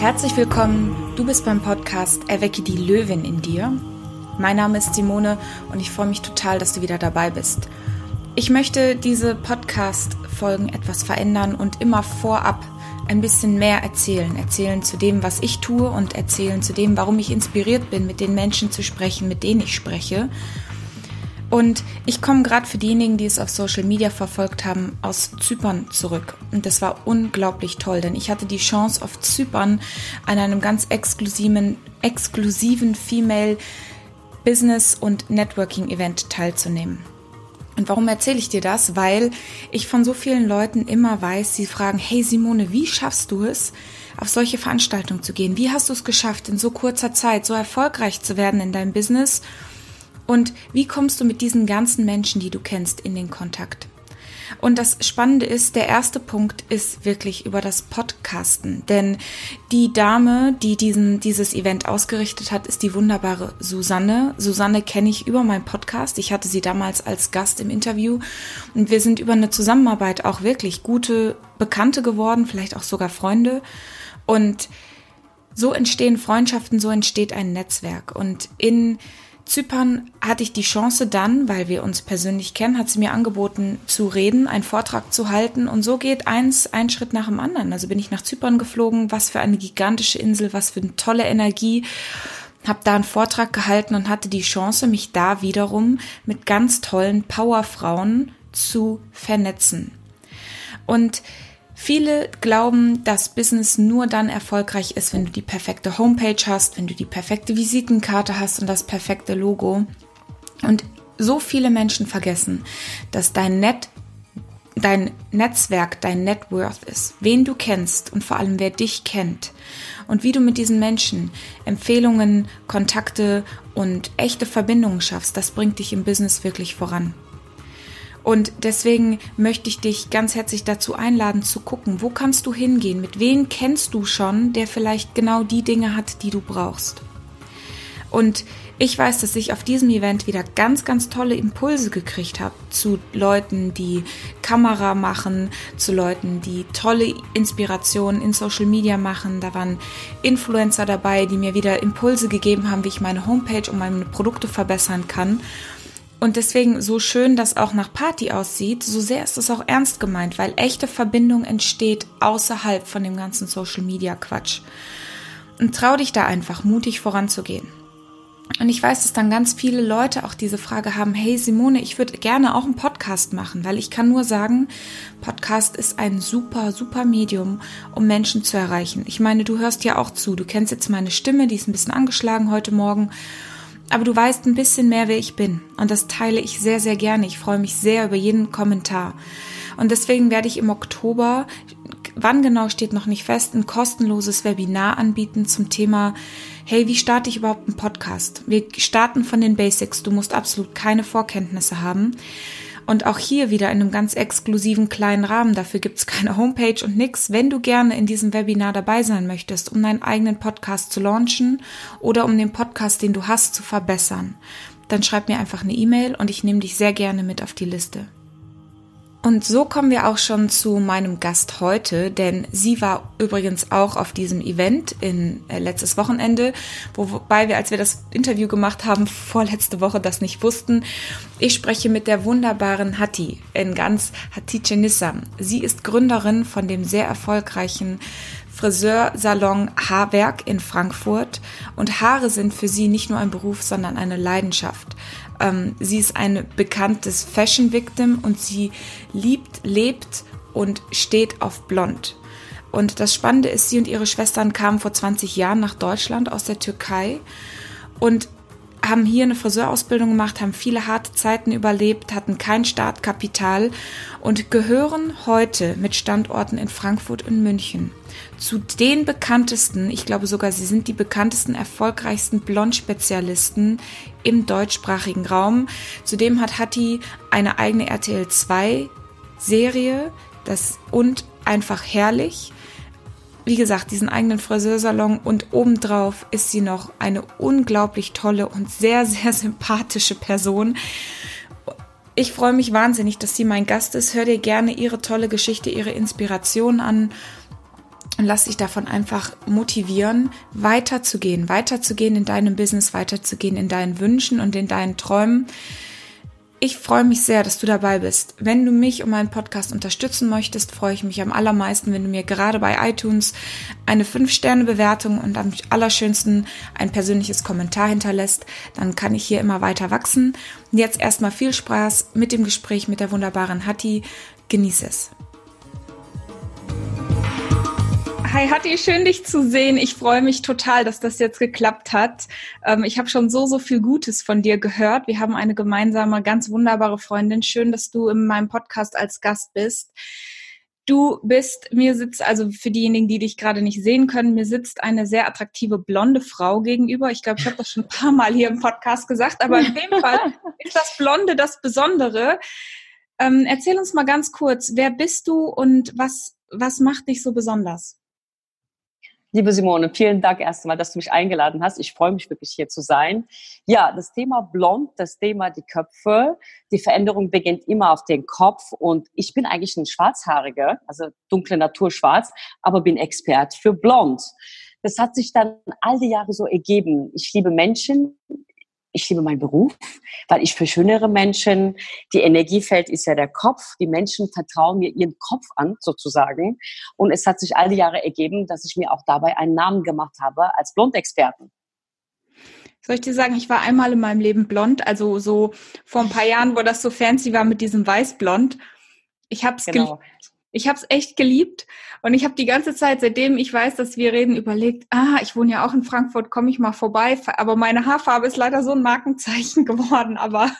Herzlich willkommen, du bist beim Podcast Erwecke die Löwin in dir. Mein Name ist Simone und ich freue mich total, dass du wieder dabei bist. Ich möchte diese Podcast-Folgen etwas verändern und immer vorab ein bisschen mehr erzählen. Erzählen zu dem, was ich tue und erzählen zu dem, warum ich inspiriert bin, mit den Menschen zu sprechen, mit denen ich spreche. Und ich komme gerade für diejenigen, die es auf Social Media verfolgt haben, aus Zypern zurück. Und das war unglaublich toll, denn ich hatte die Chance, auf Zypern an einem ganz exklusiven, exklusiven Female Business und Networking Event teilzunehmen. Und warum erzähle ich dir das? Weil ich von so vielen Leuten immer weiß, sie fragen, hey Simone, wie schaffst du es, auf solche Veranstaltungen zu gehen? Wie hast du es geschafft, in so kurzer Zeit so erfolgreich zu werden in deinem Business? Und wie kommst du mit diesen ganzen Menschen, die du kennst, in den Kontakt? Und das Spannende ist, der erste Punkt ist wirklich über das Podcasten. Denn die Dame, die diesen, dieses Event ausgerichtet hat, ist die wunderbare Susanne. Susanne kenne ich über meinen Podcast. Ich hatte sie damals als Gast im Interview. Und wir sind über eine Zusammenarbeit auch wirklich gute Bekannte geworden, vielleicht auch sogar Freunde. Und so entstehen Freundschaften, so entsteht ein Netzwerk. Und in Zypern hatte ich die Chance dann, weil wir uns persönlich kennen, hat sie mir angeboten zu reden, einen Vortrag zu halten und so geht eins ein Schritt nach dem anderen. Also bin ich nach Zypern geflogen, was für eine gigantische Insel, was für eine tolle Energie. Hab da einen Vortrag gehalten und hatte die Chance, mich da wiederum mit ganz tollen Powerfrauen zu vernetzen. Und Viele glauben, dass Business nur dann erfolgreich ist, wenn du die perfekte Homepage hast, wenn du die perfekte Visitenkarte hast und das perfekte Logo. Und so viele Menschen vergessen, dass dein Net dein Netzwerk, dein Net Worth ist, wen du kennst und vor allem wer dich kennt und wie du mit diesen Menschen Empfehlungen, Kontakte und echte Verbindungen schaffst, das bringt dich im Business wirklich voran. Und deswegen möchte ich dich ganz herzlich dazu einladen zu gucken, wo kannst du hingehen, mit wem kennst du schon, der vielleicht genau die Dinge hat, die du brauchst. Und ich weiß, dass ich auf diesem Event wieder ganz, ganz tolle Impulse gekriegt habe zu Leuten, die Kamera machen, zu Leuten, die tolle Inspirationen in Social Media machen. Da waren Influencer dabei, die mir wieder Impulse gegeben haben, wie ich meine Homepage und meine Produkte verbessern kann. Und deswegen, so schön das auch nach Party aussieht, so sehr ist es auch ernst gemeint, weil echte Verbindung entsteht außerhalb von dem ganzen Social Media Quatsch. Und trau dich da einfach mutig voranzugehen. Und ich weiß, dass dann ganz viele Leute auch diese Frage haben, hey Simone, ich würde gerne auch einen Podcast machen, weil ich kann nur sagen, Podcast ist ein super, super Medium, um Menschen zu erreichen. Ich meine, du hörst ja auch zu, du kennst jetzt meine Stimme, die ist ein bisschen angeschlagen heute Morgen aber du weißt ein bisschen mehr, wer ich bin. Und das teile ich sehr, sehr gerne. Ich freue mich sehr über jeden Kommentar. Und deswegen werde ich im Oktober, wann genau steht noch nicht fest, ein kostenloses Webinar anbieten zum Thema, hey, wie starte ich überhaupt einen Podcast? Wir starten von den Basics. Du musst absolut keine Vorkenntnisse haben. Und auch hier wieder in einem ganz exklusiven kleinen Rahmen. Dafür gibt's keine Homepage und nix. Wenn du gerne in diesem Webinar dabei sein möchtest, um deinen eigenen Podcast zu launchen oder um den Podcast, den du hast, zu verbessern, dann schreib mir einfach eine E-Mail und ich nehme dich sehr gerne mit auf die Liste. Und so kommen wir auch schon zu meinem Gast heute, denn sie war übrigens auch auf diesem Event in äh, letztes Wochenende, wobei wir, als wir das Interview gemacht haben, vorletzte Woche das nicht wussten. Ich spreche mit der wunderbaren Hatti in ganz Hatice Nissa. Sie ist Gründerin von dem sehr erfolgreichen Friseursalon Haarwerk in Frankfurt und Haare sind für sie nicht nur ein Beruf, sondern eine Leidenschaft. Ähm, sie ist ein bekanntes Fashion Victim und sie liebt, lebt und steht auf Blond. Und das Spannende ist, sie und ihre Schwestern kamen vor 20 Jahren nach Deutschland aus der Türkei und haben hier eine Friseurausbildung gemacht, haben viele harte Zeiten überlebt, hatten kein Startkapital und gehören heute mit Standorten in Frankfurt und München zu den bekanntesten, ich glaube sogar, sie sind die bekanntesten, erfolgreichsten Blond-Spezialisten im deutschsprachigen Raum. Zudem hat Hattie eine eigene RTL 2 Serie, das und einfach herrlich wie gesagt, diesen eigenen Friseursalon und obendrauf ist sie noch eine unglaublich tolle und sehr, sehr sympathische Person. Ich freue mich wahnsinnig, dass sie mein Gast ist. Hör dir gerne ihre tolle Geschichte, ihre Inspiration an. und lass dich davon einfach motivieren, weiterzugehen, weiterzugehen in deinem Business, weiterzugehen in deinen Wünschen und in deinen Träumen. Ich freue mich sehr, dass du dabei bist. Wenn du mich und meinen Podcast unterstützen möchtest, freue ich mich am allermeisten, wenn du mir gerade bei iTunes eine 5-Sterne-Bewertung und am allerschönsten ein persönliches Kommentar hinterlässt. Dann kann ich hier immer weiter wachsen. Jetzt erstmal viel Spaß mit dem Gespräch mit der wunderbaren Hattie. Genieße es. Hi Hatti, schön dich zu sehen. Ich freue mich total, dass das jetzt geklappt hat. Ähm, ich habe schon so, so viel Gutes von dir gehört. Wir haben eine gemeinsame, ganz wunderbare Freundin. Schön, dass du in meinem Podcast als Gast bist. Du bist, mir sitzt, also für diejenigen, die dich gerade nicht sehen können, mir sitzt eine sehr attraktive blonde Frau gegenüber. Ich glaube, ich habe das schon ein paar Mal hier im Podcast gesagt, aber in dem Fall ist das Blonde das Besondere. Ähm, erzähl uns mal ganz kurz, wer bist du und was, was macht dich so besonders? Liebe Simone, vielen Dank erstmal, dass du mich eingeladen hast. Ich freue mich wirklich hier zu sein. Ja, das Thema Blond, das Thema die Köpfe, die Veränderung beginnt immer auf den Kopf und ich bin eigentlich ein Schwarzhaariger, also dunkle Natur schwarz, aber bin Expert für Blond. Das hat sich dann all die Jahre so ergeben. Ich liebe Menschen, ich liebe meinen Beruf, weil ich für schönere Menschen, die Energiefeld ist ja der Kopf, die Menschen vertrauen mir ihren Kopf an, sozusagen. Und es hat sich all die Jahre ergeben, dass ich mir auch dabei einen Namen gemacht habe als Blondexperten. Soll ich dir sagen, ich war einmal in meinem Leben blond, also so vor ein paar Jahren, wo das so fancy war mit diesem Weißblond. Ich habe es genau. geliebt. Ich habe es echt geliebt und ich habe die ganze Zeit, seitdem ich weiß, dass wir reden, überlegt, ah, ich wohne ja auch in Frankfurt, komme ich mal vorbei. Aber meine Haarfarbe ist leider so ein Markenzeichen geworden, aber.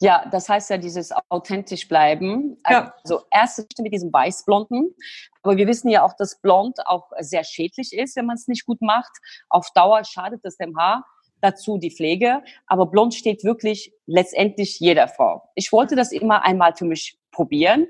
Ja, das heißt ja dieses authentisch bleiben. Ja. Also erst mit diesem Weißblonden. Aber wir wissen ja auch, dass Blond auch sehr schädlich ist, wenn man es nicht gut macht. Auf Dauer schadet es dem Haar dazu die Pflege. Aber blond steht wirklich letztendlich jeder Frau. Ich wollte das immer einmal für mich probieren.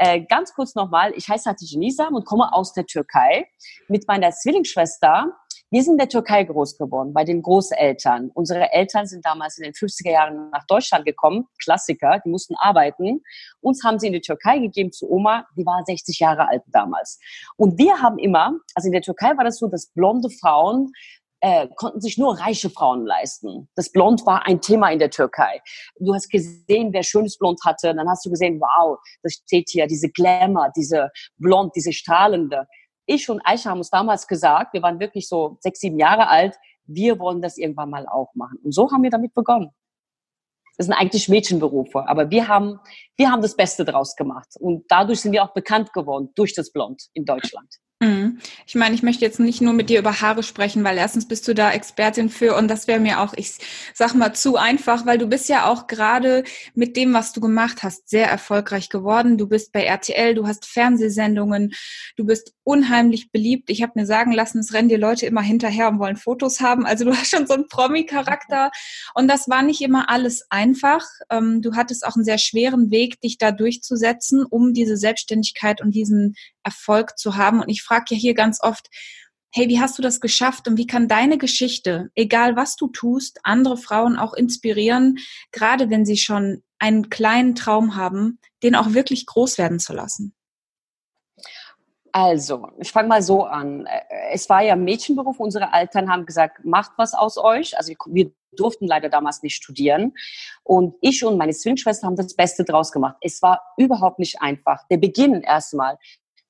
Äh, ganz kurz nochmal, ich heiße Hatice Nisam und komme aus der Türkei mit meiner Zwillingsschwester. Wir sind in der Türkei groß geworden, bei den Großeltern. Unsere Eltern sind damals in den 50er Jahren nach Deutschland gekommen, Klassiker, die mussten arbeiten. Uns haben sie in die Türkei gegeben zu Oma, die war 60 Jahre alt damals. Und wir haben immer, also in der Türkei war das so, dass blonde Frauen äh, konnten sich nur reiche Frauen leisten. Das Blond war ein Thema in der Türkei. Du hast gesehen, wer schönes Blond hatte, dann hast du gesehen, wow, das steht hier, diese Glamour, diese Blond, diese strahlende. Ich und Aisha haben uns damals gesagt, wir waren wirklich so sechs, sieben Jahre alt, wir wollen das irgendwann mal auch machen. Und so haben wir damit begonnen. Das sind eigentlich Mädchenberufe, aber wir haben, wir haben das Beste draus gemacht. Und dadurch sind wir auch bekannt geworden, durch das Blond in Deutschland. Mhm. Ich meine, ich möchte jetzt nicht nur mit dir über Haare sprechen, weil erstens bist du da Expertin für und das wäre mir auch, ich sag mal, zu einfach, weil du bist ja auch gerade mit dem, was du gemacht hast, sehr erfolgreich geworden. Du bist bei RTL, du hast Fernsehsendungen, du bist unheimlich beliebt. Ich habe mir sagen lassen, es rennen dir Leute immer hinterher und wollen Fotos haben. Also du hast schon so einen Promi-Charakter und das war nicht immer alles einfach. Ähm, du hattest auch einen sehr schweren Weg, dich da durchzusetzen, um diese Selbstständigkeit und diesen Erfolg zu haben. Und ich frage ja hier ganz oft, hey, wie hast du das geschafft und wie kann deine Geschichte, egal was du tust, andere Frauen auch inspirieren, gerade wenn sie schon einen kleinen Traum haben, den auch wirklich groß werden zu lassen? Also, ich fange mal so an. Es war ja Mädchenberuf. Unsere Eltern haben gesagt, macht was aus euch. Also wir durften leider damals nicht studieren. Und ich und meine Zwillingsschwester haben das Beste draus gemacht. Es war überhaupt nicht einfach. Der Beginn erstmal.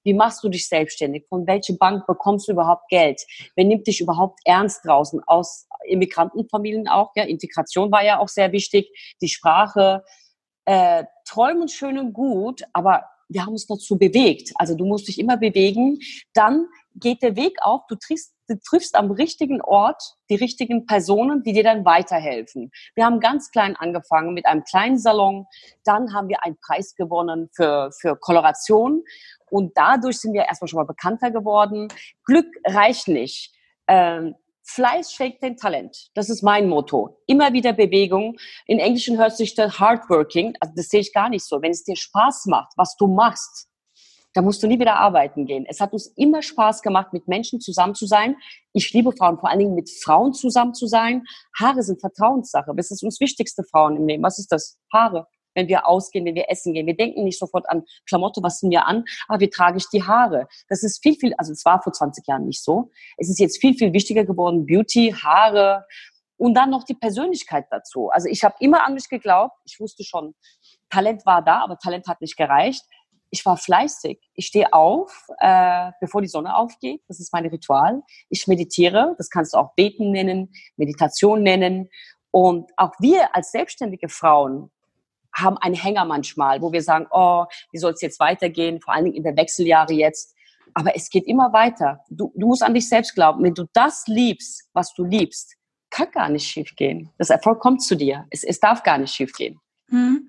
Wie machst du dich selbstständig? Von welcher Bank bekommst du überhaupt Geld? Wer nimmt dich überhaupt ernst draußen? Aus Immigrantenfamilien auch. Ja, Integration war ja auch sehr wichtig. Die Sprache. Äh, träumen schön und gut, aber wir haben uns dazu bewegt. Also du musst dich immer bewegen. Dann geht der Weg auf. Du triffst, du triffst am richtigen Ort die richtigen Personen, die dir dann weiterhelfen. Wir haben ganz klein angefangen mit einem kleinen Salon. Dann haben wir einen Preis gewonnen für, für Koloration. Und dadurch sind wir erstmal schon mal bekannter geworden. Glück reicht nicht. Ähm, Fleiß schlägt den Talent. Das ist mein Motto. Immer wieder Bewegung. In Englischen hört sich das Hardworking, also das sehe ich gar nicht so. Wenn es dir Spaß macht, was du machst, dann musst du nie wieder arbeiten gehen. Es hat uns immer Spaß gemacht, mit Menschen zusammen zu sein. Ich liebe Frauen, vor allen Dingen mit Frauen zusammen zu sein. Haare sind Vertrauenssache. Das ist uns wichtigste Frauen im Leben. Was ist das? Haare. Wenn wir ausgehen, wenn wir essen gehen. Wir denken nicht sofort an Klamotte, was sind wir an, aber wie trage ich die Haare? Das ist viel, viel, also es war vor 20 Jahren nicht so. Es ist jetzt viel, viel wichtiger geworden. Beauty, Haare und dann noch die Persönlichkeit dazu. Also ich habe immer an mich geglaubt. Ich wusste schon, Talent war da, aber Talent hat nicht gereicht ich war fleißig. Ich stehe auf, äh, bevor die Sonne aufgeht. Das ist mein Ritual. Ich meditiere. Das kannst du auch Beten nennen, Meditation nennen. Und auch wir als selbstständige Frauen haben einen Hänger manchmal, wo wir sagen, oh, wie soll es jetzt weitergehen? Vor allen Dingen in der Wechseljahre jetzt. Aber es geht immer weiter. Du, du musst an dich selbst glauben. Wenn du das liebst, was du liebst, kann gar nicht schiefgehen. Das Erfolg kommt zu dir. Es, es darf gar nicht schiefgehen. Hm.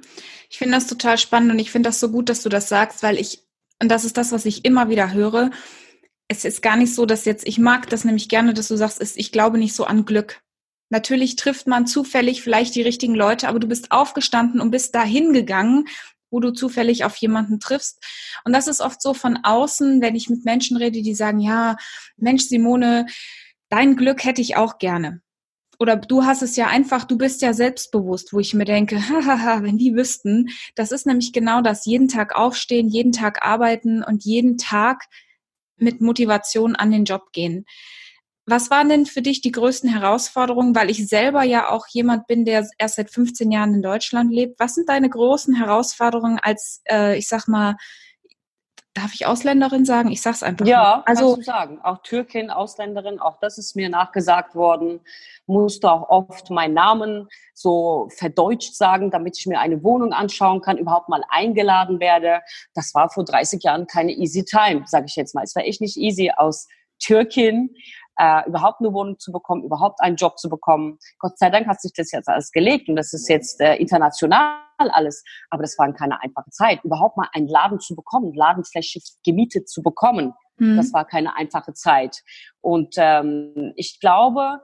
Ich finde das total spannend und ich finde das so gut, dass du das sagst, weil ich, und das ist das, was ich immer wieder höre, es ist gar nicht so, dass jetzt, ich mag das nämlich gerne, dass du sagst, ich glaube nicht so an Glück. Natürlich trifft man zufällig vielleicht die richtigen Leute, aber du bist aufgestanden und bist dahin gegangen, wo du zufällig auf jemanden triffst. Und das ist oft so von außen, wenn ich mit Menschen rede, die sagen, ja, Mensch, Simone, dein Glück hätte ich auch gerne oder du hast es ja einfach, du bist ja selbstbewusst, wo ich mir denke, hahaha, wenn die wüssten, das ist nämlich genau das, jeden Tag aufstehen, jeden Tag arbeiten und jeden Tag mit Motivation an den Job gehen. Was waren denn für dich die größten Herausforderungen? Weil ich selber ja auch jemand bin, der erst seit 15 Jahren in Deutschland lebt. Was sind deine großen Herausforderungen als, äh, ich sag mal, darf ich Ausländerin sagen? Ich sag's einfach. Ja, mal. also kannst du sagen. Auch Türkin, Ausländerin, auch das ist mir nachgesagt worden. Musste auch oft meinen Namen so verdeutscht sagen, damit ich mir eine Wohnung anschauen kann, überhaupt mal eingeladen werde. Das war vor 30 Jahren keine easy time, sage ich jetzt mal. Es war echt nicht easy aus Türkin äh, überhaupt eine Wohnung zu bekommen, überhaupt einen Job zu bekommen. Gott sei Dank hat sich das jetzt alles gelegt und das ist jetzt äh, international alles. Aber das war keine einfache Zeit. Überhaupt mal einen Laden zu bekommen, Ladenfläche gemietet zu bekommen, mhm. das war keine einfache Zeit. Und ähm, ich glaube,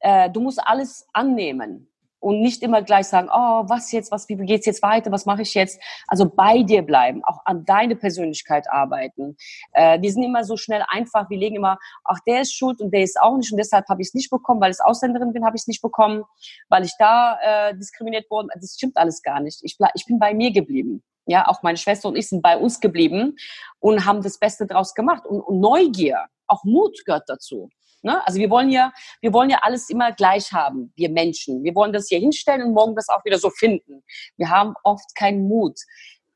äh, du musst alles annehmen und nicht immer gleich sagen, oh, was jetzt, was, wie geht's jetzt weiter, was mache ich jetzt? Also bei dir bleiben, auch an deine Persönlichkeit arbeiten. Äh, die sind immer so schnell einfach, wir legen immer, ach, der ist schuld und der ist auch nicht und deshalb habe ich es nicht bekommen, weil ich Ausländerin bin, habe ich es nicht bekommen, weil ich da äh, diskriminiert wurde. Das stimmt alles gar nicht. Ich, ich bin bei mir geblieben. Ja, auch meine Schwester und ich sind bei uns geblieben und haben das Beste draus gemacht. Und, und Neugier, auch Mut gehört dazu. Ne? Also wir wollen ja, wir wollen ja alles immer gleich haben, wir Menschen. Wir wollen das hier hinstellen und morgen das auch wieder so finden. Wir haben oft keinen Mut.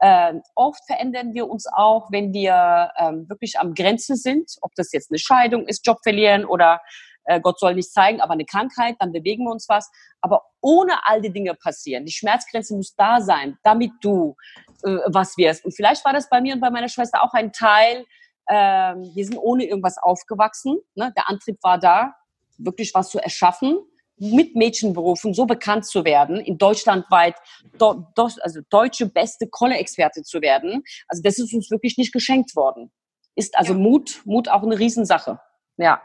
Äh, oft verändern wir uns auch, wenn wir ähm, wirklich am Grenze sind, ob das jetzt eine Scheidung ist, Job verlieren oder äh, Gott soll nicht zeigen, aber eine Krankheit, dann bewegen wir uns was. Aber ohne all die Dinge passieren. Die Schmerzgrenze muss da sein, damit du äh, was wirst. Und vielleicht war das bei mir und bei meiner Schwester auch ein Teil, ähm, wir sind ohne irgendwas aufgewachsen. Ne? Der Antrieb war da, wirklich was zu erschaffen, mit Mädchenberufen so bekannt zu werden, in Deutschland weit, do, do, also deutsche beste Kolle-Experte zu werden. Also das ist uns wirklich nicht geschenkt worden. Ist also ja. Mut, Mut auch eine Riesensache. Ja.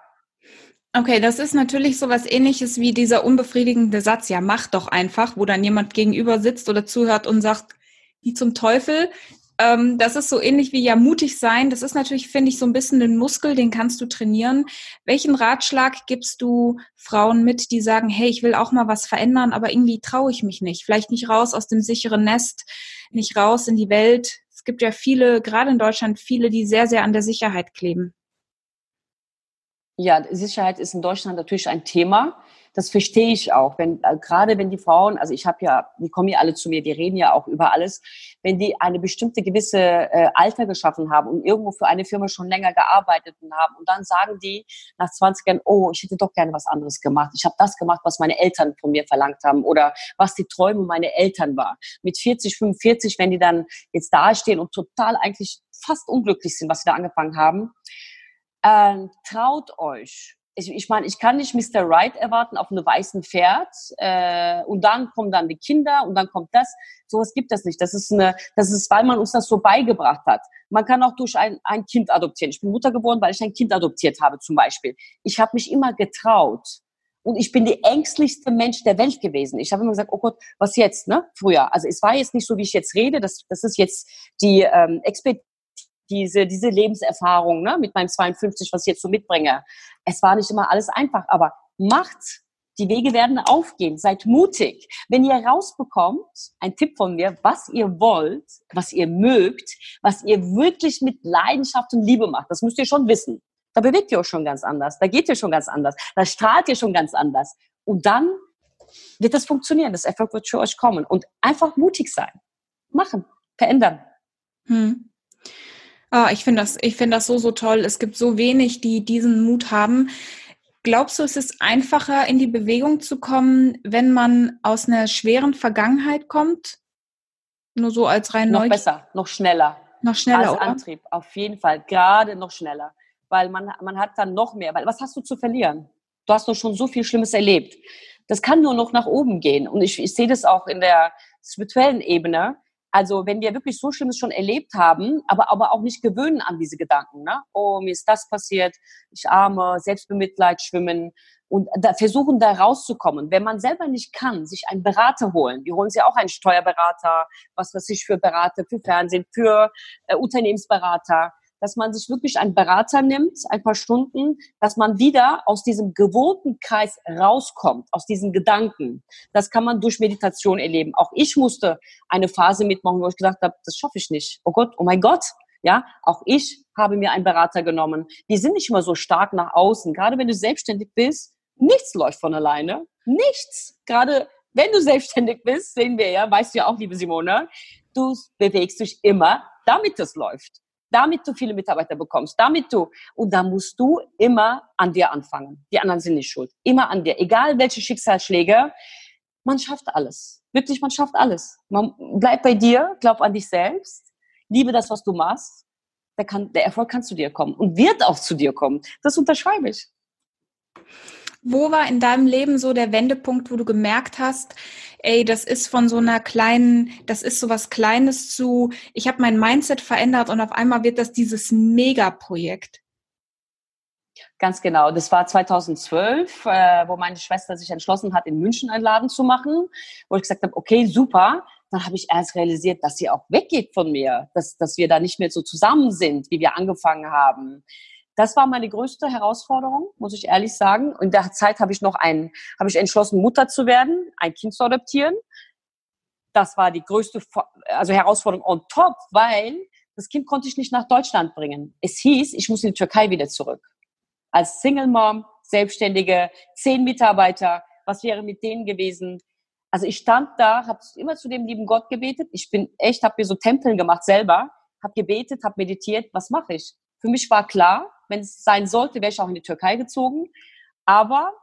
Okay, das ist natürlich so was ähnliches wie dieser unbefriedigende Satz, ja, mach doch einfach, wo dann jemand gegenüber sitzt oder zuhört und sagt, wie zum Teufel, ähm, das ist so ähnlich wie ja mutig sein. Das ist natürlich, finde ich, so ein bisschen ein Muskel, den kannst du trainieren. Welchen Ratschlag gibst du Frauen mit, die sagen, hey, ich will auch mal was verändern, aber irgendwie traue ich mich nicht. Vielleicht nicht raus aus dem sicheren Nest, nicht raus in die Welt. Es gibt ja viele, gerade in Deutschland, viele, die sehr, sehr an der Sicherheit kleben. Ja, Sicherheit ist in Deutschland natürlich ein Thema das verstehe ich auch. Wenn, äh, gerade wenn die Frauen, also ich habe ja, die kommen ja alle zu mir, die reden ja auch über alles, wenn die eine bestimmte gewisse äh, Alter geschaffen haben und irgendwo für eine Firma schon länger gearbeitet haben und dann sagen die nach 20 Jahren, oh, ich hätte doch gerne was anderes gemacht. Ich habe das gemacht, was meine Eltern von mir verlangt haben oder was die Träume meiner Eltern war. Mit 40, 45, wenn die dann jetzt dastehen und total eigentlich fast unglücklich sind, was sie da angefangen haben, äh, traut euch, ich, ich meine, ich kann nicht Mr. Right erwarten auf einem weißen Pferd äh, und dann kommen dann die Kinder und dann kommt das. Sowas gibt es nicht. Das ist eine, das ist, weil man uns das so beigebracht hat. Man kann auch durch ein, ein Kind adoptieren. Ich bin Mutter geworden, weil ich ein Kind adoptiert habe zum Beispiel. Ich habe mich immer getraut. Und ich bin die ängstlichste Mensch der Welt gewesen. Ich habe immer gesagt, oh Gott, was jetzt, ne? Früher. Also es war jetzt nicht so, wie ich jetzt rede. Das, das ist jetzt die ähm, Expertise diese, diese Lebenserfahrung ne, mit meinem 52, was ich jetzt so mitbringe. Es war nicht immer alles einfach, aber macht, Die Wege werden aufgehen. Seid mutig. Wenn ihr rausbekommt, ein Tipp von mir, was ihr wollt, was ihr mögt, was ihr wirklich mit Leidenschaft und Liebe macht, das müsst ihr schon wissen. Da bewegt ihr euch schon ganz anders. Da geht ihr schon ganz anders. Da strahlt ihr schon ganz anders. Und dann wird das funktionieren. Das Erfolg wird für euch kommen. Und einfach mutig sein. Machen. Verändern. Hm. Ah, ich finde das, ich finde das so, so toll. Es gibt so wenig, die diesen Mut haben. Glaubst du, es ist einfacher, in die Bewegung zu kommen, wenn man aus einer schweren Vergangenheit kommt? Nur so als rein Noch besser, noch schneller. Noch schneller, als oder? Antrieb, auf jeden Fall. Gerade noch schneller. Weil man, man hat dann noch mehr. Weil was hast du zu verlieren? Du hast doch schon so viel Schlimmes erlebt. Das kann nur noch nach oben gehen. Und ich, ich sehe das auch in der spirituellen Ebene. Also wenn wir wirklich so Schlimmes schon erlebt haben, aber, aber auch nicht gewöhnen an diese Gedanken. Ne? Oh, mir ist das passiert, ich arme, Selbstbemitleid schwimmen und da versuchen da rauszukommen. Wenn man selber nicht kann, sich einen Berater holen. Wir holen sich auch einen Steuerberater, was weiß ich für Berater, für Fernsehen, für äh, Unternehmensberater dass man sich wirklich einen Berater nimmt, ein paar Stunden, dass man wieder aus diesem gewohnten Kreis rauskommt, aus diesen Gedanken. Das kann man durch Meditation erleben. Auch ich musste eine Phase mitmachen, wo ich gesagt habe, das schaffe ich nicht. Oh Gott, oh mein Gott. Ja, auch ich habe mir einen Berater genommen. Die sind nicht immer so stark nach außen. Gerade wenn du selbstständig bist, nichts läuft von alleine. Nichts. Gerade wenn du selbstständig bist, sehen wir ja, weißt du ja auch, liebe Simone, du bewegst dich immer, damit es läuft damit du viele Mitarbeiter bekommst, damit du, und da musst du immer an dir anfangen. Die anderen sind nicht schuld. Immer an dir. Egal welche Schicksalsschläge, man schafft alles. Wirklich, man schafft alles. Man bleib bei dir, glaub an dich selbst, liebe das, was du machst. Der, kann, der Erfolg kann zu dir kommen und wird auch zu dir kommen. Das unterschreibe ich. Wo war in deinem Leben so der Wendepunkt, wo du gemerkt hast, ey, das ist von so einer kleinen, das ist so was Kleines zu, ich habe mein Mindset verändert und auf einmal wird das dieses Megaprojekt? Ganz genau. Das war 2012, äh, wo meine Schwester sich entschlossen hat, in München einen Laden zu machen, wo ich gesagt habe, okay, super. Dann habe ich erst realisiert, dass sie auch weggeht von mir, dass, dass wir da nicht mehr so zusammen sind, wie wir angefangen haben das war meine größte Herausforderung, muss ich ehrlich sagen. In der Zeit habe ich noch ein, habe ich entschlossen, Mutter zu werden, ein Kind zu adoptieren. Das war die größte also Herausforderung on top, weil das Kind konnte ich nicht nach Deutschland bringen. Es hieß, ich muss in die Türkei wieder zurück. Als Single Mom, Selbstständige, zehn Mitarbeiter, was wäre mit denen gewesen? Also ich stand da, habe immer zu dem lieben Gott gebetet. Ich bin echt, habe mir so Tempeln gemacht selber, habe gebetet, habe meditiert. Was mache ich? Für mich war klar, wenn es sein sollte, wäre ich auch in die Türkei gezogen. Aber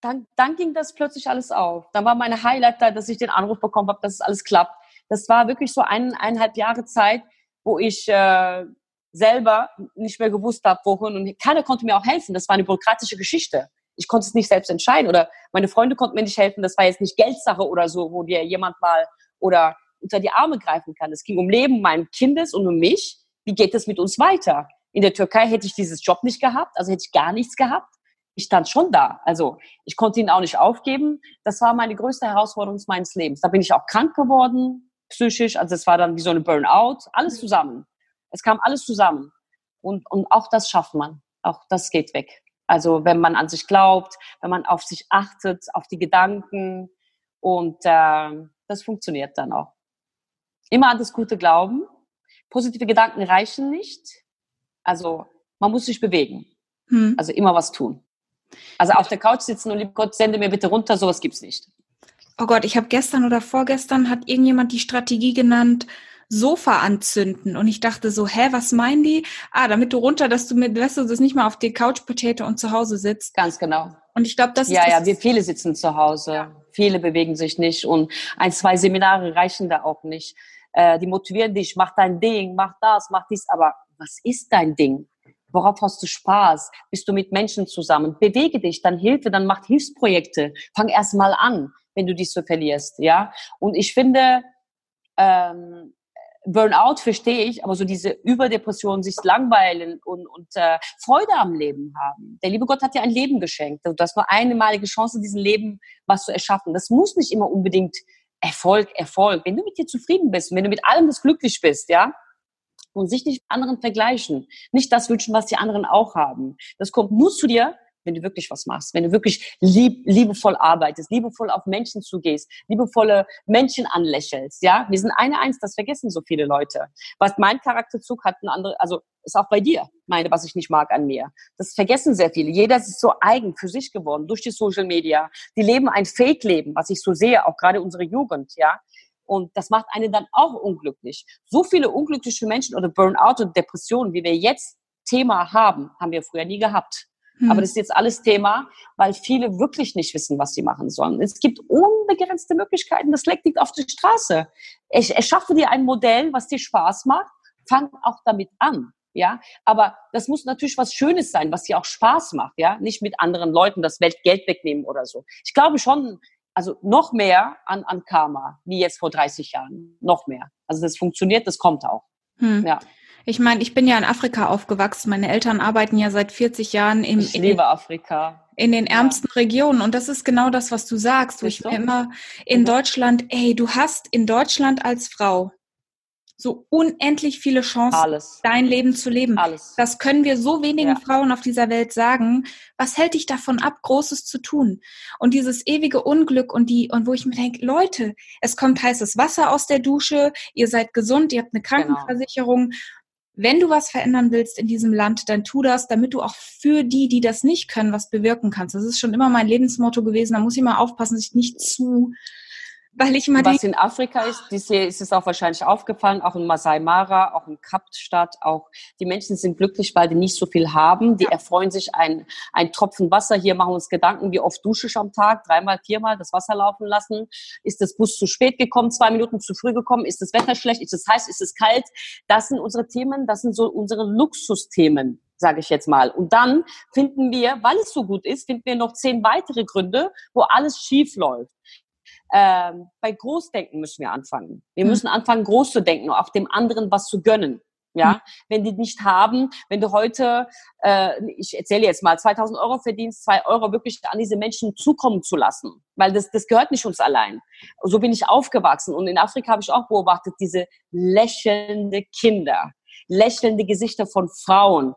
dann, dann ging das plötzlich alles auf. Dann war meine Highlight da, dass ich den Anruf bekommen habe, dass es alles klappt. Das war wirklich so ein, eineinhalb Jahre Zeit, wo ich äh, selber nicht mehr gewusst habe, wohin. Und keiner konnte mir auch helfen. Das war eine bürokratische Geschichte. Ich konnte es nicht selbst entscheiden. Oder meine Freunde konnten mir nicht helfen. Das war jetzt nicht Geldsache oder so, wo dir jemand mal oder unter die Arme greifen kann. Es ging um Leben meines Kindes und um mich. Wie geht es mit uns weiter? In der Türkei hätte ich dieses Job nicht gehabt, also hätte ich gar nichts gehabt. Ich stand schon da. Also ich konnte ihn auch nicht aufgeben. Das war meine größte Herausforderung meines Lebens. Da bin ich auch krank geworden, psychisch. Also es war dann wie so eine Burnout. Alles mhm. zusammen. Es kam alles zusammen. Und, und auch das schafft man. Auch das geht weg. Also wenn man an sich glaubt, wenn man auf sich achtet, auf die Gedanken und äh, das funktioniert dann auch. Immer an das Gute glauben. Positive Gedanken reichen nicht. Also man muss sich bewegen. Hm. Also immer was tun. Also auf der Couch sitzen und lieb Gott, sende mir bitte runter, sowas gibt's nicht. Oh Gott, ich habe gestern oder vorgestern hat irgendjemand die Strategie genannt, Sofa anzünden. Und ich dachte so, hä, was meinen die? Ah, damit du runter, dass du mit, dass du das nicht mal auf die Couch Potato und zu Hause sitzt. Ganz genau. Und ich glaube, das ist. Ja, ja, wir viele sitzen zu Hause. Ja. Viele bewegen sich nicht und ein, zwei Seminare reichen da auch nicht. Äh, die motivieren dich, mach dein Ding, mach das, mach dies, aber was ist dein Ding? Worauf hast du Spaß? Bist du mit Menschen zusammen? Bewege dich, dann Hilfe, dann mach Hilfsprojekte. Fang erst mal an, wenn du dich so verlierst, ja. Und ich finde, ähm, Burnout verstehe ich, aber so diese Überdepression, sich langweilen und, und äh, Freude am Leben haben. Der liebe Gott hat dir ein Leben geschenkt. Du hast nur einmalige Chance, diesen Leben was zu erschaffen. Das muss nicht immer unbedingt Erfolg, Erfolg. Wenn du mit dir zufrieden bist, wenn du mit allem das glücklich bist, ja, und sich nicht mit anderen vergleichen. Nicht das wünschen, was die anderen auch haben. Das kommt nur zu dir, wenn du wirklich was machst, wenn du wirklich lieb, liebevoll arbeitest, liebevoll auf Menschen zugehst, liebevolle Menschen anlächelst, ja. Wir sind eine Eins, das vergessen so viele Leute. Was mein Charakterzug hat, ein andere, also ist auch bei dir, meine, was ich nicht mag an mir. Das vergessen sehr viele. Jeder ist so eigen für sich geworden durch die Social Media. Die leben ein Fake-Leben, was ich so sehe, auch gerade unsere Jugend, ja. Und das macht einen dann auch unglücklich. So viele unglückliche Menschen oder Burnout und Depressionen, wie wir jetzt Thema haben, haben wir früher nie gehabt. Hm. Aber das ist jetzt alles Thema, weil viele wirklich nicht wissen, was sie machen sollen. Es gibt unbegrenzte Möglichkeiten. Das liegt auf der Straße. Ich erschaffe dir ein Modell, was dir Spaß macht. Fang auch damit an. Ja, aber das muss natürlich was Schönes sein, was dir auch Spaß macht. Ja, nicht mit anderen Leuten das Weltgeld wegnehmen oder so. Ich glaube schon, also noch mehr an, an Karma, wie jetzt vor 30 Jahren. Noch mehr. Also das funktioniert, das kommt auch. Hm. Ja. Ich meine, ich bin ja in Afrika aufgewachsen. Meine Eltern arbeiten ja seit 40 Jahren im, ich liebe in, Afrika. in den ärmsten ja. Regionen. Und das ist genau das, was du sagst. Wo ich mir immer in mhm. Deutschland, ey, du hast in Deutschland als Frau so unendlich viele Chancen, Alles. dein Leben zu leben. Alles. Das können wir so wenigen ja. Frauen auf dieser Welt sagen. Was hält dich davon ab, Großes zu tun? Und dieses ewige Unglück und die, und wo ich mir denke, Leute, es kommt heißes Wasser aus der Dusche, ihr seid gesund, ihr habt eine genau. Krankenversicherung. Genau. Wenn du was verändern willst in diesem Land, dann tu das, damit du auch für die, die das nicht können, was bewirken kannst. Das ist schon immer mein Lebensmotto gewesen. Da muss ich mal aufpassen, dass ich nicht zu weil ich immer Was in Afrika ist, ist es auch wahrscheinlich aufgefallen, auch in Masai Mara, auch in Kapstadt, auch die Menschen sind glücklich, weil die nicht so viel haben. Die ja. erfreuen sich ein, ein Tropfen Wasser. Hier machen wir uns Gedanken, wie oft dusche ich am Tag? Dreimal, viermal das Wasser laufen lassen. Ist das Bus zu spät gekommen? Zwei Minuten zu früh gekommen? Ist das Wetter schlecht? Ist es heiß? Ist es kalt? Das sind unsere Themen. Das sind so unsere Luxusthemen sage ich jetzt mal. Und dann finden wir, weil es so gut ist, finden wir noch zehn weitere Gründe, wo alles schief läuft ähm, bei Großdenken müssen wir anfangen. Wir mhm. müssen anfangen, groß zu denken, auch dem anderen was zu gönnen. Ja, mhm. wenn die nicht haben, wenn du heute, äh, ich erzähle jetzt mal, 2000 Euro verdienst, zwei Euro wirklich an diese Menschen zukommen zu lassen, weil das, das gehört nicht uns allein. So bin ich aufgewachsen und in Afrika habe ich auch beobachtet, diese lächelnde Kinder, lächelnde Gesichter von Frauen,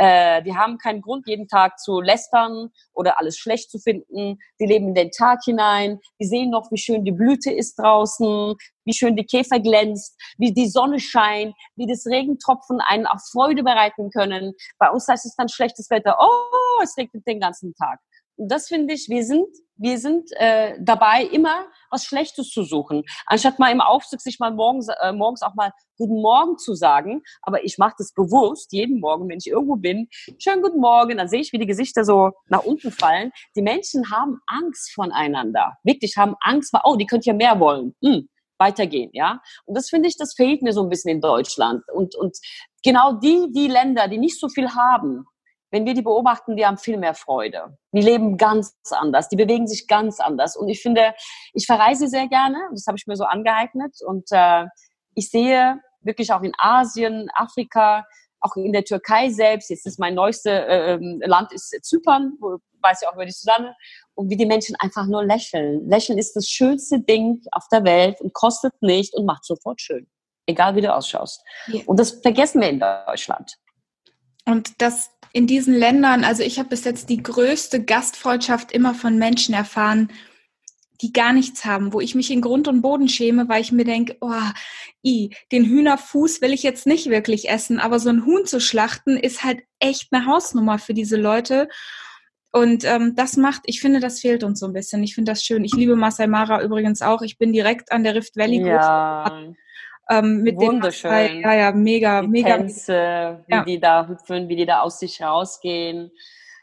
äh, die haben keinen Grund, jeden Tag zu lästern oder alles schlecht zu finden. Die leben in den Tag hinein. Die sehen noch, wie schön die Blüte ist draußen, wie schön die Käfer glänzt, wie die Sonne scheint, wie das Regentropfen einen auch Freude bereiten können. Bei uns heißt es dann schlechtes Wetter. Oh, es regnet den ganzen Tag. Das finde ich, wir sind, wir sind äh, dabei, immer was Schlechtes zu suchen. Anstatt mal im Aufzug sich mal morgens, äh, morgens auch mal Guten Morgen zu sagen. Aber ich mache das bewusst jeden Morgen, wenn ich irgendwo bin. Schönen guten Morgen. Dann sehe ich, wie die Gesichter so nach unten fallen. Die Menschen haben Angst voneinander. Wirklich haben Angst. Oh, die könnt ja mehr wollen. Hm weitergehen, ja. Und das finde ich, das fehlt mir so ein bisschen in Deutschland. Und, und genau die, die Länder, die nicht so viel haben, wenn wir die beobachten, die haben viel mehr Freude. Die leben ganz anders, die bewegen sich ganz anders. Und ich finde, ich verreise sehr gerne, das habe ich mir so angeeignet. Und äh, ich sehe wirklich auch in Asien, Afrika, auch in der Türkei selbst, jetzt ist mein neuestes äh, ähm, Land ist Zypern, wo, weiß ich auch über die Susanne, und wie die Menschen einfach nur lächeln. Lächeln ist das schönste Ding auf der Welt und kostet nicht und macht sofort schön. Egal wie du ausschaust. Ja. Und das vergessen wir in Deutschland. Und das in diesen Ländern, also ich habe bis jetzt die größte Gastfreundschaft immer von Menschen erfahren, die gar nichts haben, wo ich mich in Grund und Boden schäme, weil ich mir denke, oh, i, den Hühnerfuß will ich jetzt nicht wirklich essen, aber so ein Huhn zu schlachten ist halt echt eine Hausnummer für diese Leute. Und ähm, das macht, ich finde, das fehlt uns so ein bisschen. Ich finde das schön. Ich liebe Masai Mara übrigens auch. Ich bin direkt an der Rift Valley. Ja. Ähm, mit Wunderschön. Den, ja, ja, mega, die mega. Tänze, wie ja. die da hüpfen, wie die da aus sich rausgehen.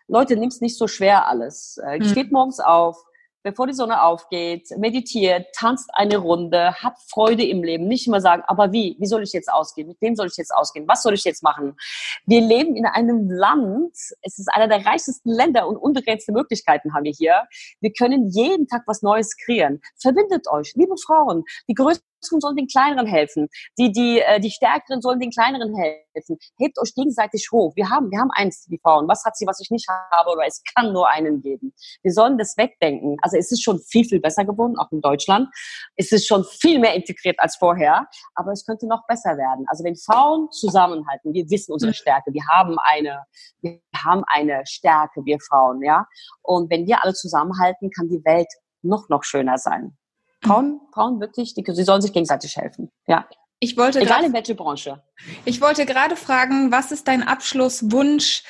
Leute, nimm's nicht so schwer alles. Äh, mhm. Steht morgens auf, bevor die Sonne aufgeht, meditiert, tanzt eine Runde, habt Freude im Leben. Nicht immer sagen, aber wie? Wie soll ich jetzt ausgehen? Mit wem soll ich jetzt ausgehen? Was soll ich jetzt machen? Wir leben in einem Land, es ist einer der reichsten Länder und unbegrenzte Möglichkeiten haben wir hier. Wir können jeden Tag was Neues kreieren. Verbindet euch, liebe Frauen. Die größte sollen den Kleineren helfen. Die, die, äh, die Stärkeren sollen den Kleineren helfen. Hebt euch gegenseitig hoch. Wir haben, wir haben eins, die Frauen. Was hat sie, was ich nicht habe? Oder es kann nur einen geben. Wir sollen das wegdenken. Also es ist schon viel, viel besser geworden, auch in Deutschland. Es ist schon viel mehr integriert als vorher. Aber es könnte noch besser werden. Also wenn Frauen zusammenhalten, wir wissen unsere mhm. Stärke. Wir haben eine, wir haben eine Stärke, wir Frauen, ja. Und wenn wir alle zusammenhalten, kann die Welt noch, noch schöner sein. Frauen, Frauen wirklich, die, sie sollen sich gegenseitig helfen. Ja. Ich wollte Egal in welche Branche. Ich wollte gerade fragen, was ist dein Abschlusswunsch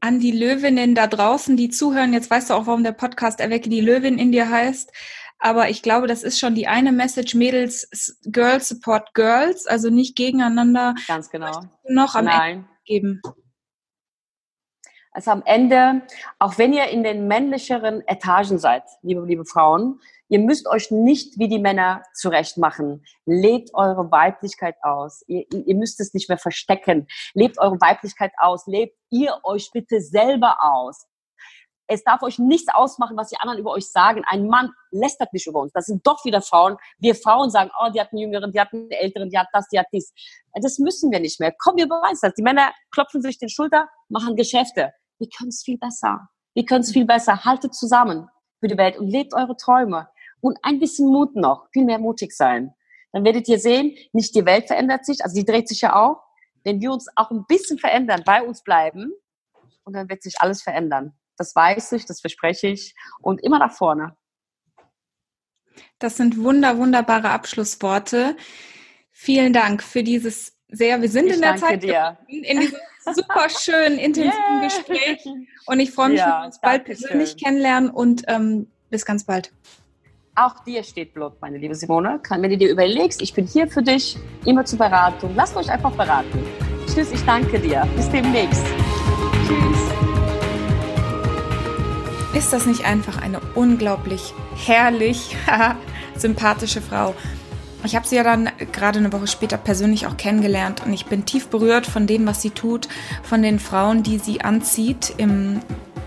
an die Löwinnen da draußen, die zuhören? Jetzt weißt du auch, warum der Podcast Erwecke die Löwin in dir heißt. Aber ich glaube, das ist schon die eine Message, Mädels, Girls support Girls, also nicht gegeneinander. Ganz genau. Noch am Nein. Ende geben. Also am Ende, auch wenn ihr in den männlicheren Etagen seid, liebe, liebe Frauen, ihr müsst euch nicht wie die Männer zurecht machen. Lebt eure Weiblichkeit aus. Ihr, ihr müsst es nicht mehr verstecken. Lebt eure Weiblichkeit aus. Lebt ihr euch bitte selber aus. Es darf euch nichts ausmachen, was die anderen über euch sagen. Ein Mann lästert nicht über uns. Das sind doch wieder Frauen. Wir Frauen sagen, oh, die hat einen Jüngeren, die hat einen Älteren, die hat das, die hat dies. Das müssen wir nicht mehr. Komm, wir beweisen das. Die Männer klopfen sich den Schulter, machen Geschäfte wir können es viel besser. Wir können es viel besser. Haltet zusammen für die Welt und lebt eure Träume. Und ein bisschen Mut noch, viel mehr mutig sein. Dann werdet ihr sehen, nicht die Welt verändert sich, also die dreht sich ja auch. Wenn wir uns auch ein bisschen verändern, bei uns bleiben, und dann wird sich alles verändern. Das weiß ich, das verspreche ich. Und immer nach vorne. Das sind wunder, wunderbare Abschlussworte. Vielen Dank für dieses sehr, wir sind ich in der Zeit dir. in diesem super schönen, intensiven yeah. Gespräch. Und ich freue mich, ja, wenn wir uns bald persönlich schön. kennenlernen und ähm, bis ganz bald. Auch dir steht Blut, meine liebe Simone. Wenn du dir überlegst, ich bin hier für dich, immer zur Beratung. Lasst euch einfach beraten. Tschüss, ich danke dir. Bis demnächst. Tschüss. Ist das nicht einfach eine unglaublich herrlich sympathische Frau? Ich habe sie ja dann gerade eine Woche später persönlich auch kennengelernt und ich bin tief berührt von dem, was sie tut, von den Frauen, die sie anzieht, im,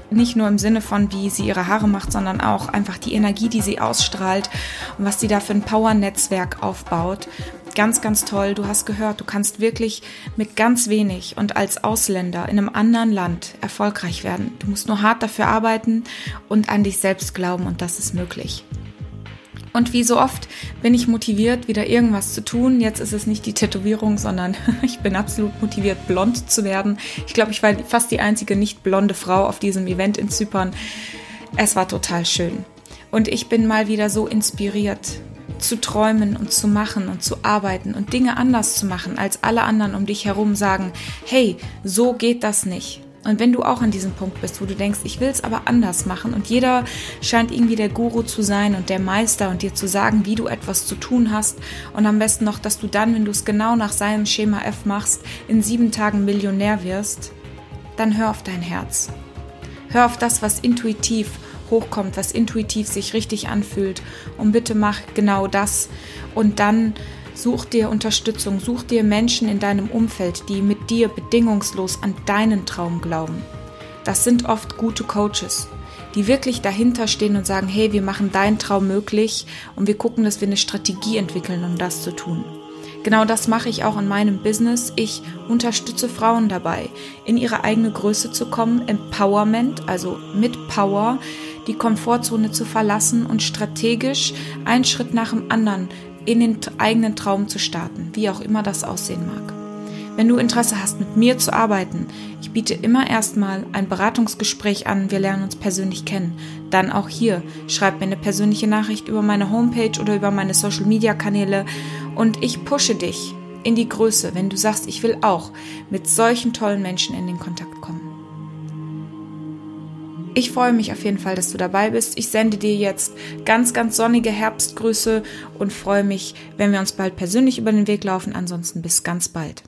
nicht nur im Sinne von, wie sie ihre Haare macht, sondern auch einfach die Energie, die sie ausstrahlt und was sie da für ein Power-Netzwerk aufbaut. Ganz, ganz toll. Du hast gehört, du kannst wirklich mit ganz wenig und als Ausländer in einem anderen Land erfolgreich werden. Du musst nur hart dafür arbeiten und an dich selbst glauben und das ist möglich. Und wie so oft bin ich motiviert, wieder irgendwas zu tun. Jetzt ist es nicht die Tätowierung, sondern ich bin absolut motiviert, blond zu werden. Ich glaube, ich war fast die einzige nicht blonde Frau auf diesem Event in Zypern. Es war total schön. Und ich bin mal wieder so inspiriert, zu träumen und zu machen und zu arbeiten und Dinge anders zu machen, als alle anderen um dich herum sagen, hey, so geht das nicht. Und wenn du auch an diesem Punkt bist, wo du denkst, ich will es aber anders machen und jeder scheint irgendwie der Guru zu sein und der Meister und dir zu sagen, wie du etwas zu tun hast und am besten noch, dass du dann, wenn du es genau nach seinem Schema F machst, in sieben Tagen Millionär wirst, dann hör auf dein Herz. Hör auf das, was intuitiv hochkommt, was intuitiv sich richtig anfühlt und bitte mach genau das und dann Such dir Unterstützung, such dir Menschen in deinem Umfeld, die mit dir bedingungslos an deinen Traum glauben. Das sind oft gute Coaches, die wirklich dahinter stehen und sagen, hey, wir machen deinen Traum möglich und wir gucken, dass wir eine Strategie entwickeln, um das zu tun. Genau das mache ich auch in meinem Business. Ich unterstütze Frauen dabei, in ihre eigene Größe zu kommen, Empowerment, also mit Power, die Komfortzone zu verlassen und strategisch einen Schritt nach dem anderen in den eigenen Traum zu starten, wie auch immer das aussehen mag. Wenn du Interesse hast, mit mir zu arbeiten, ich biete immer erstmal ein Beratungsgespräch an, wir lernen uns persönlich kennen. Dann auch hier, schreib mir eine persönliche Nachricht über meine Homepage oder über meine Social-Media-Kanäle und ich pushe dich in die Größe, wenn du sagst, ich will auch mit solchen tollen Menschen in den Kontakt kommen. Ich freue mich auf jeden Fall, dass du dabei bist. Ich sende dir jetzt ganz, ganz sonnige Herbstgrüße und freue mich, wenn wir uns bald persönlich über den Weg laufen. Ansonsten bis ganz bald.